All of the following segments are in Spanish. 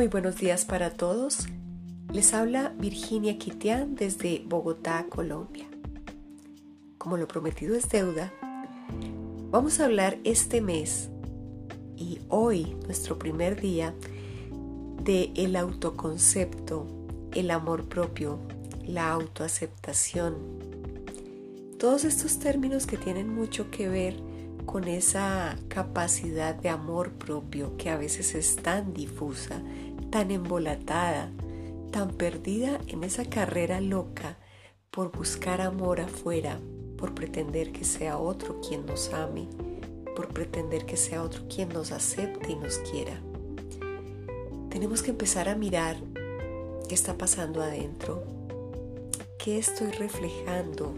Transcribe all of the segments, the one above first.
Muy buenos días para todos. Les habla Virginia Quitián desde Bogotá, Colombia. Como lo prometido es deuda, vamos a hablar este mes y hoy, nuestro primer día, de el autoconcepto, el amor propio, la autoaceptación. Todos estos términos que tienen mucho que ver con esa capacidad de amor propio que a veces es tan difusa, tan embolatada, tan perdida en esa carrera loca por buscar amor afuera, por pretender que sea otro quien nos ame, por pretender que sea otro quien nos acepte y nos quiera. Tenemos que empezar a mirar qué está pasando adentro, qué estoy reflejando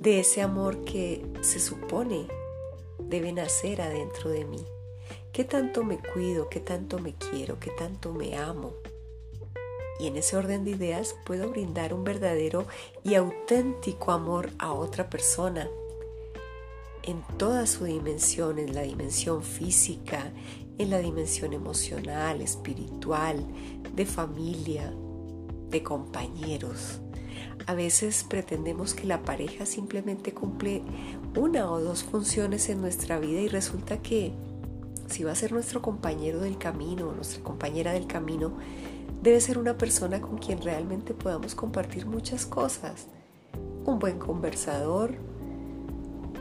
de ese amor que se supone debe nacer adentro de mí. ¿Qué tanto me cuido? ¿Qué tanto me quiero? ¿Qué tanto me amo? Y en ese orden de ideas puedo brindar un verdadero y auténtico amor a otra persona en toda su dimensión, en la dimensión física, en la dimensión emocional, espiritual, de familia, de compañeros. A veces pretendemos que la pareja simplemente cumple una o dos funciones en nuestra vida y resulta que si va a ser nuestro compañero del camino nuestra compañera del camino, debe ser una persona con quien realmente podamos compartir muchas cosas. Un buen conversador,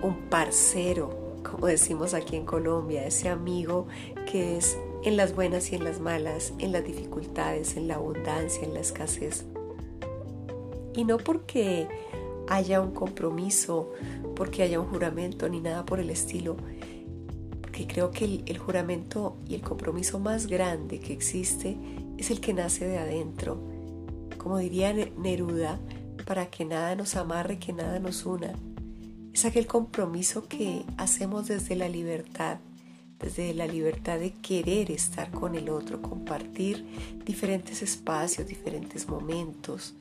un parcero, como decimos aquí en Colombia, ese amigo que es en las buenas y en las malas, en las dificultades, en la abundancia, en la escasez. Y no porque haya un compromiso, porque haya un juramento ni nada por el estilo, creo que el, el juramento y el compromiso más grande que existe es el que nace de adentro. Como diría Neruda, para que nada nos amarre, que nada nos una. Es aquel compromiso que hacemos desde la libertad, desde la libertad de querer estar con el otro, compartir diferentes espacios, diferentes momentos,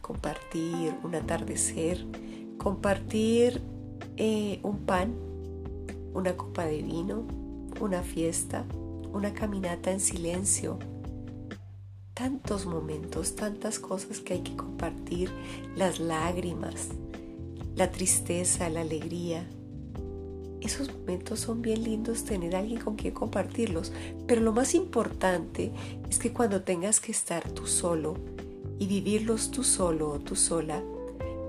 compartir un atardecer, compartir eh, un pan, una copa de vino, una fiesta, una caminata en silencio. Tantos momentos, tantas cosas que hay que compartir, las lágrimas, la tristeza, la alegría. Esos momentos son bien lindos tener a alguien con quien compartirlos, pero lo más importante es que cuando tengas que estar tú solo, y vivirlos tú solo o tú sola,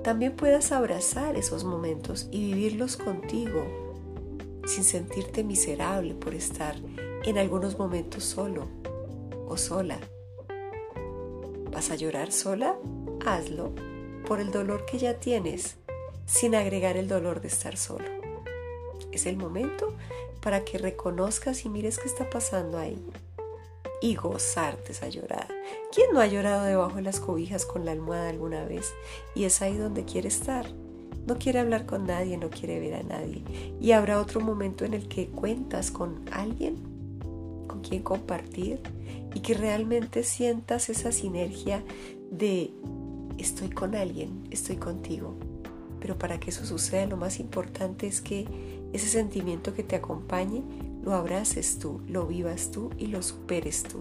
también puedas abrazar esos momentos y vivirlos contigo, sin sentirte miserable por estar en algunos momentos solo o sola. ¿Vas a llorar sola? Hazlo por el dolor que ya tienes, sin agregar el dolor de estar solo. Es el momento para que reconozcas y mires qué está pasando ahí y gozarte esa llorada. ¿Quién no ha llorado debajo de las cobijas con la almohada alguna vez? Y es ahí donde quiere estar. No quiere hablar con nadie, no quiere ver a nadie. Y habrá otro momento en el que cuentas con alguien con quien compartir y que realmente sientas esa sinergia de estoy con alguien, estoy contigo. Pero para que eso suceda lo más importante es que ese sentimiento que te acompañe lo abraces tú, lo vivas tú y lo superes tú,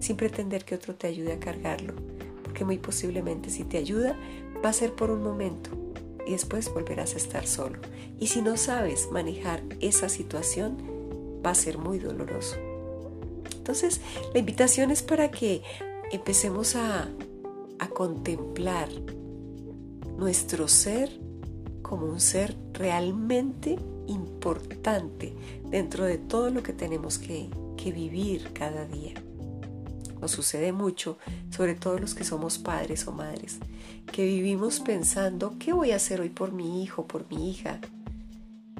sin pretender que otro te ayude a cargarlo, porque muy posiblemente si te ayuda va a ser por un momento y después volverás a estar solo. Y si no sabes manejar esa situación, va a ser muy doloroso. Entonces, la invitación es para que empecemos a, a contemplar nuestro ser como un ser realmente importante dentro de todo lo que tenemos que, vivir cada día. Nos sucede mucho, sobre todo los que somos padres o madres, que vivimos pensando, ¿qué voy a hacer hoy por mi hijo, por mi hija?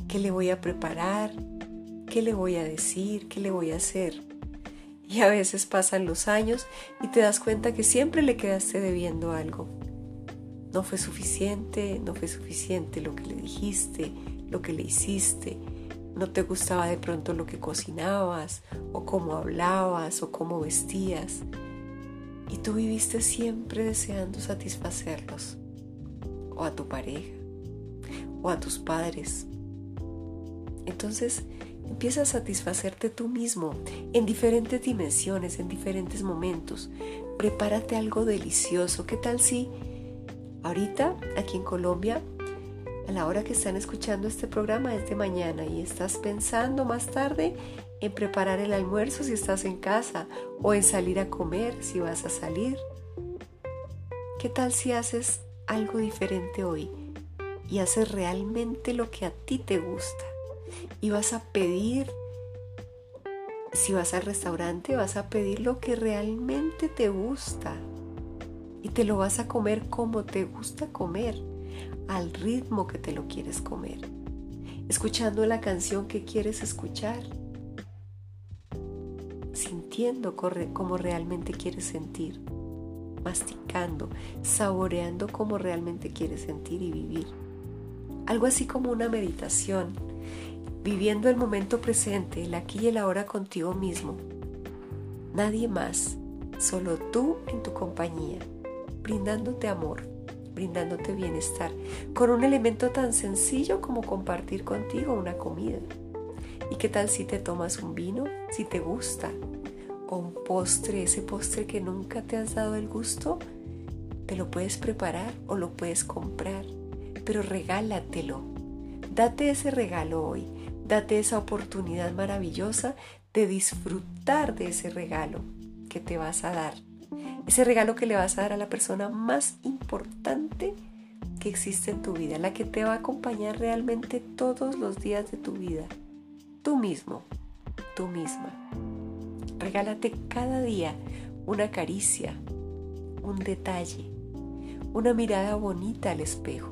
¿Qué le voy a preparar? ¿Qué le voy a decir? ¿Qué le voy a hacer? Y a veces pasan los años y te das cuenta que siempre le quedaste debiendo algo. No fue suficiente, no fue suficiente lo que le dijiste, lo que le hiciste, no te gustaba de pronto lo que cocinabas o cómo hablabas o cómo vestías. Y tú viviste siempre deseando satisfacerlos, o a tu pareja, o a tus padres. Entonces Empieza a satisfacerte tú mismo en diferentes dimensiones, en diferentes momentos. Prepárate algo delicioso. ¿Qué tal si ahorita aquí en Colombia, a la hora que están escuchando este programa es de mañana y estás pensando más tarde en preparar el almuerzo si estás en casa o en salir a comer si vas a salir? ¿Qué tal si haces algo diferente hoy y haces realmente lo que a ti te gusta? Y vas a pedir, si vas al restaurante, vas a pedir lo que realmente te gusta. Y te lo vas a comer como te gusta comer, al ritmo que te lo quieres comer, escuchando la canción que quieres escuchar, sintiendo como realmente quieres sentir masticando, saboreando como realmente quieres sentir y vivir. Algo así como una meditación, viviendo el momento presente, el aquí y el ahora contigo mismo. Nadie más, solo tú en tu compañía, brindándote amor, brindándote bienestar, con un elemento tan sencillo como compartir contigo una comida. ¿Y qué tal si te tomas un vino? Si te gusta, o un postre, ese postre que nunca te has dado el gusto, te lo puedes preparar o lo puedes comprar, pero regálatelo. Date ese regalo hoy, date esa oportunidad maravillosa de disfrutar de ese regalo que te vas a dar. Ese regalo que le vas a dar a la persona más importante que existe en tu vida, la que te va a acompañar realmente todos los días de tu vida. Tú mismo, tú misma. Regálate cada día una caricia, un detalle, una mirada bonita al espejo.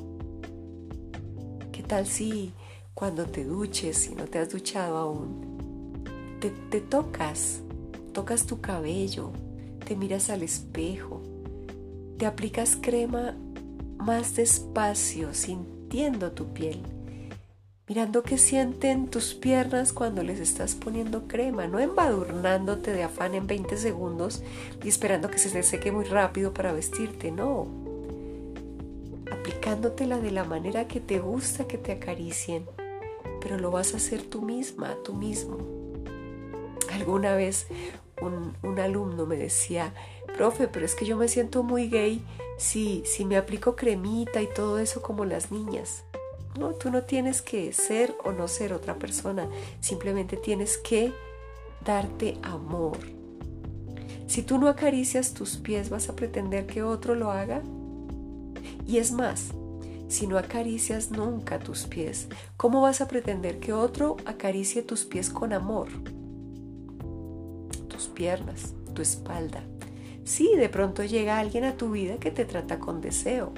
¿Qué tal si cuando te duches, si no te has duchado aún, te, te tocas, tocas tu cabello, te miras al espejo, te aplicas crema más despacio, sintiendo tu piel? mirando qué sienten tus piernas cuando les estás poniendo crema, no embadurnándote de afán en 20 segundos y esperando que se te seque muy rápido para vestirte, no. Aplicándotela de la manera que te gusta que te acaricien, pero lo vas a hacer tú misma, tú mismo. Alguna vez un, alumno me decía, profe, pero es que yo me siento muy gay si, si me aplico cremita y todo eso como las niñas. No, tú no tienes que ser o no ser otra persona, simplemente tienes que darte amor. Si tú no acaricias tus pies, ¿vas a pretender que otro lo haga? Y es más, si no acaricias nunca tus pies, ¿cómo vas a pretender que otro acaricie tus pies con amor? Piernas, tu espalda. Sí, de pronto llega alguien a tu vida que te trata con deseo,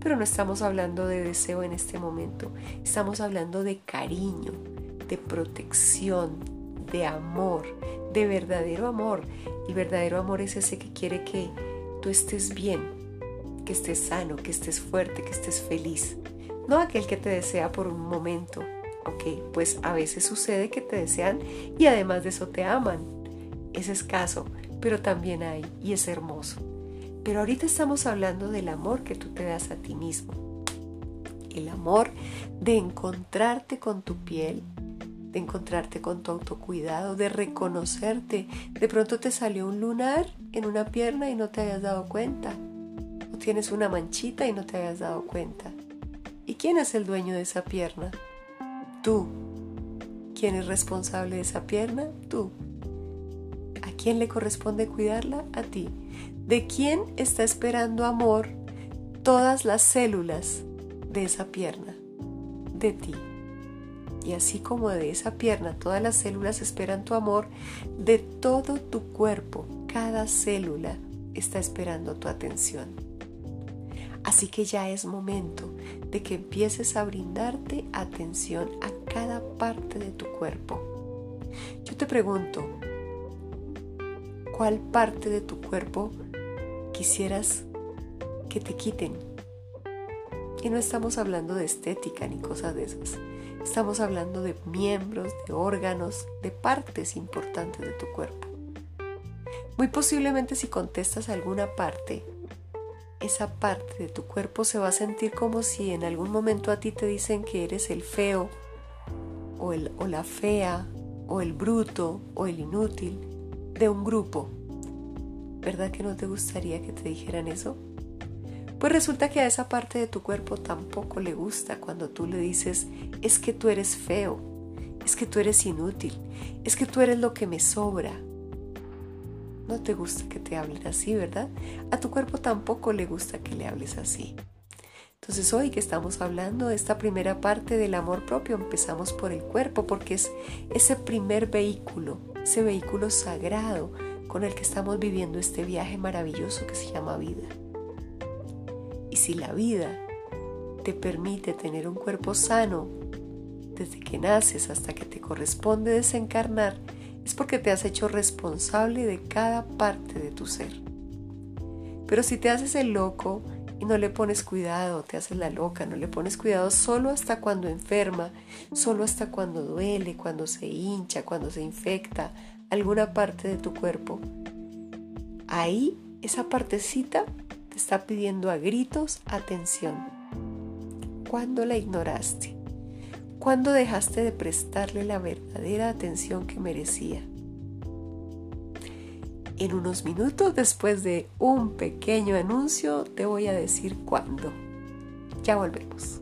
pero no estamos hablando de deseo en este momento, estamos hablando de cariño, de protección, de amor, de verdadero amor. El verdadero amor es ese que quiere que tú estés bien, que estés sano, que estés fuerte, que estés feliz. No aquel que te desea por un momento. Ok, pues a veces sucede que te desean y además de eso te aman. Es escaso, pero también hay y es hermoso. Pero ahorita estamos hablando del amor que tú te das a ti mismo. El amor de encontrarte con tu piel, de encontrarte con tu autocuidado, de reconocerte. De pronto te salió un lunar en una pierna y no te hayas dado cuenta. O tienes una manchita y no te hayas dado cuenta. ¿Y quién es el dueño de esa pierna? Tú. ¿Quién es responsable de esa pierna? Tú. ¿A quién le corresponde cuidarla? A ti. ¿De quién está esperando amor todas las células de esa pierna? De ti. Y así como de esa pierna todas las células esperan tu amor, de todo tu cuerpo, cada célula está esperando tu atención. Así que ya es momento de que empieces a brindarte atención a cada parte de tu cuerpo. Yo te pregunto, ¿cuál parte de tu cuerpo quisieras que te quiten. Y no estamos hablando de estética ni cosas de esas. Estamos hablando de miembros, de órganos, de partes importantes de tu cuerpo. Muy posiblemente si contestas alguna parte, esa parte de tu cuerpo se va a sentir como si en algún momento a ti te dicen que eres el feo o, el, o la fea o el bruto o el inútil de un grupo. ¿Verdad que no te gustaría que te dijeran eso? Pues resulta que a esa parte de tu cuerpo tampoco le gusta cuando tú le dices, es que tú eres feo, es que tú eres inútil, es que tú eres lo que me sobra. No te gusta que te hablen así, ¿verdad? A tu cuerpo tampoco le gusta que le hables así. Entonces hoy que estamos hablando de esta primera parte del amor propio, empezamos por el cuerpo porque es ese primer vehículo, ese vehículo sagrado con el que estamos viviendo este viaje maravilloso que se llama vida. Y si la vida te permite tener un cuerpo sano desde que naces hasta que te corresponde desencarnar, es porque te has hecho responsable de cada parte de tu ser. Pero si te haces el loco, y no le pones cuidado, te haces la loca, no le pones cuidado solo hasta cuando enferma, solo hasta cuando duele, cuando se hincha, cuando se infecta alguna parte de tu cuerpo. Ahí esa partecita te está pidiendo a gritos atención. ¿Cuándo la ignoraste? ¿Cuándo dejaste de prestarle la verdadera atención que merecía? En unos minutos después de un pequeño anuncio te voy a decir cuándo. Ya volvemos.